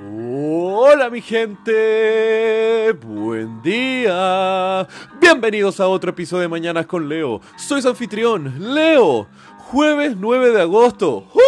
Hola mi gente, buen día. Bienvenidos a otro episodio de Mañanas con Leo. Soy su anfitrión, Leo. Jueves 9 de agosto. ¡Uh!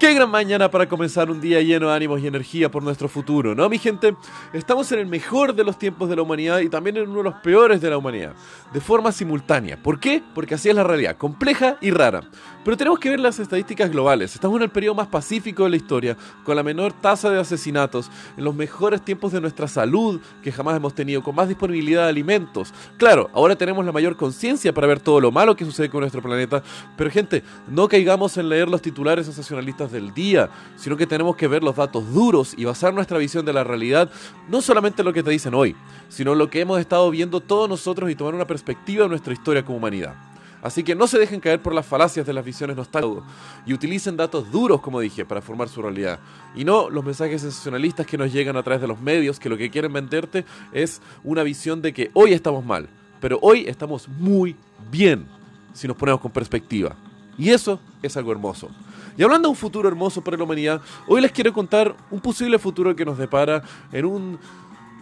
Qué gran mañana para comenzar un día lleno de ánimos y energía por nuestro futuro, ¿no, mi gente? Estamos en el mejor de los tiempos de la humanidad y también en uno de los peores de la humanidad, de forma simultánea. ¿Por qué? Porque así es la realidad, compleja y rara. Pero tenemos que ver las estadísticas globales. Estamos en el periodo más pacífico de la historia, con la menor tasa de asesinatos, en los mejores tiempos de nuestra salud que jamás hemos tenido, con más disponibilidad de alimentos. Claro, ahora tenemos la mayor conciencia para ver todo lo malo que sucede con nuestro planeta, pero gente, no caigamos en leer los titulares sensacionalistas del día, sino que tenemos que ver los datos duros y basar nuestra visión de la realidad, no solamente en lo que te dicen hoy, sino en lo que hemos estado viendo todos nosotros y tomar una perspectiva de nuestra historia como humanidad. Así que no se dejen caer por las falacias de las visiones nostálgicas y utilicen datos duros, como dije, para formar su realidad. Y no los mensajes sensacionalistas que nos llegan a través de los medios, que lo que quieren venderte es una visión de que hoy estamos mal, pero hoy estamos muy bien, si nos ponemos con perspectiva. Y eso es algo hermoso. Y hablando de un futuro hermoso para la humanidad, hoy les quiero contar un posible futuro que nos depara en un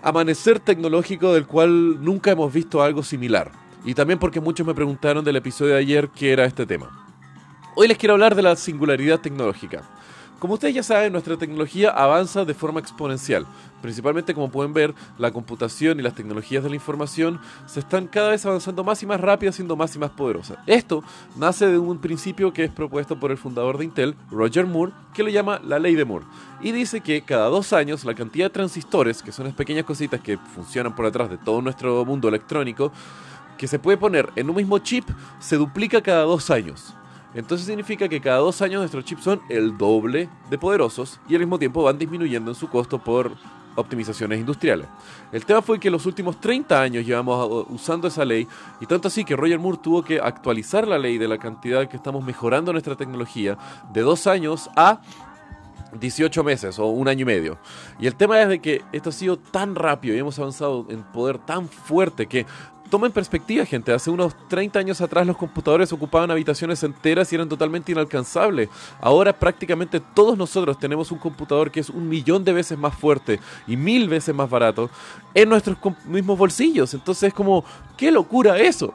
amanecer tecnológico del cual nunca hemos visto algo similar. Y también porque muchos me preguntaron del episodio de ayer qué era este tema. Hoy les quiero hablar de la singularidad tecnológica. Como ustedes ya saben, nuestra tecnología avanza de forma exponencial. Principalmente, como pueden ver, la computación y las tecnologías de la información se están cada vez avanzando más y más rápido, siendo más y más poderosas. Esto nace de un principio que es propuesto por el fundador de Intel, Roger Moore, que lo llama la ley de Moore. Y dice que cada dos años la cantidad de transistores, que son las pequeñas cositas que funcionan por detrás de todo nuestro mundo electrónico, que se puede poner en un mismo chip se duplica cada dos años. Entonces significa que cada dos años nuestros chips son el doble de poderosos y al mismo tiempo van disminuyendo en su costo por optimizaciones industriales. El tema fue que los últimos 30 años llevamos usando esa ley y tanto así que Roger Moore tuvo que actualizar la ley de la cantidad que estamos mejorando nuestra tecnología de dos años a 18 meses o un año y medio. Y el tema es de que esto ha sido tan rápido y hemos avanzado en poder tan fuerte que toma en perspectiva, gente. Hace unos 30 años atrás los computadores ocupaban habitaciones enteras y eran totalmente inalcanzables. Ahora prácticamente todos nosotros tenemos un computador que es un millón de veces más fuerte y mil veces más barato en nuestros mismos bolsillos. Entonces es como, qué locura eso.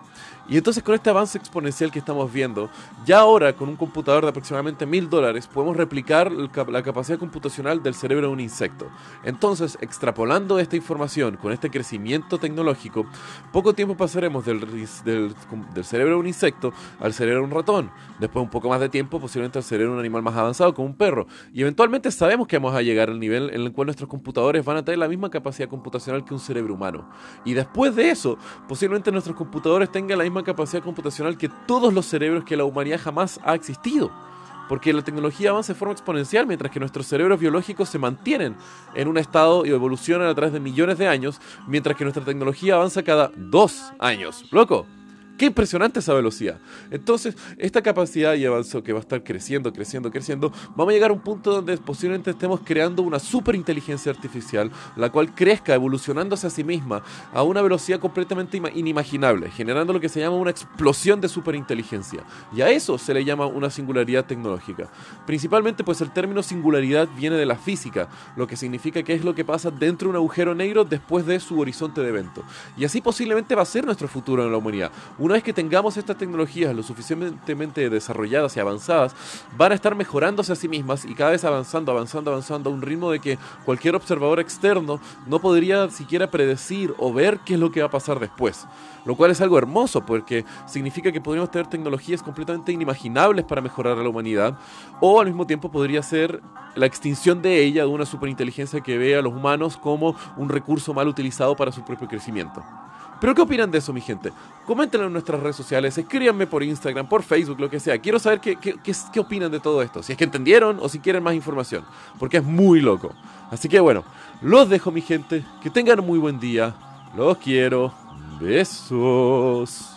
Y entonces con este avance exponencial que estamos viendo, ya ahora con un computador de aproximadamente mil dólares podemos replicar la capacidad computacional del cerebro de un insecto. Entonces, extrapolando esta información con este crecimiento tecnológico, poco tiempo pasaremos del, del, cerebro de un insecto al cerebro de un ratón. Después un poco más de tiempo posiblemente al cerebro de un animal más avanzado como un perro. Y eventualmente sabemos que vamos a llegar al nivel en el cual nuestros computadores van a tener la misma capacidad computacional que un cerebro humano. Y después de eso, posiblemente nuestros computadores tengan la misma capacidad computacional que todos los cerebros que la humanidad jamás ha existido. Porque la tecnología avanza de forma exponencial mientras que nuestros cerebros biológicos se mantienen en un estado y evolucionan a través de millones de años, mientras que nuestra tecnología avanza cada dos años. ¡Loco! Qué impresionante esa velocidad. Entonces, esta capacidad y avance que va a estar creciendo, creciendo, creciendo, vamos a llegar a un punto donde posiblemente estemos creando una superinteligencia artificial, la cual crezca, evolucionándose a sí misma a una velocidad completamente inimaginable, generando lo que se llama una explosión de superinteligencia. Y a eso se le llama una singularidad tecnológica. Principalmente, pues el término singularidad viene de la física, lo que significa que es lo que pasa dentro de un agujero negro después de su horizonte de evento. Y así posiblemente va a ser nuestro futuro en la humanidad una vez que tengamos estas tecnologías lo suficientemente desarrolladas y avanzadas, van a estar mejorándose a sí mismas y cada vez avanzando, avanzando, avanzando a un ritmo de que cualquier observador externo no podría siquiera predecir o ver qué es lo que va a pasar después. Lo cual es algo hermoso porque significa que podríamos tener tecnologías completamente inimaginables para mejorar a la humanidad o al mismo tiempo podría ser la extinción de ella, de una superinteligencia que ve a los humanos como un recurso mal utilizado para su propio crecimiento. Pero ¿qué opinan de eso, mi gente? Coméntenlo en nuestras redes sociales, escríbanme por Instagram, por Facebook, lo que sea. Quiero saber qué, qué, qué, opinan de todo esto. Si es que entendieron o si quieren más información. Porque es muy loco. Así que bueno, los dejo, mi gente. Que tengan un muy buen día. Los quiero. Besos.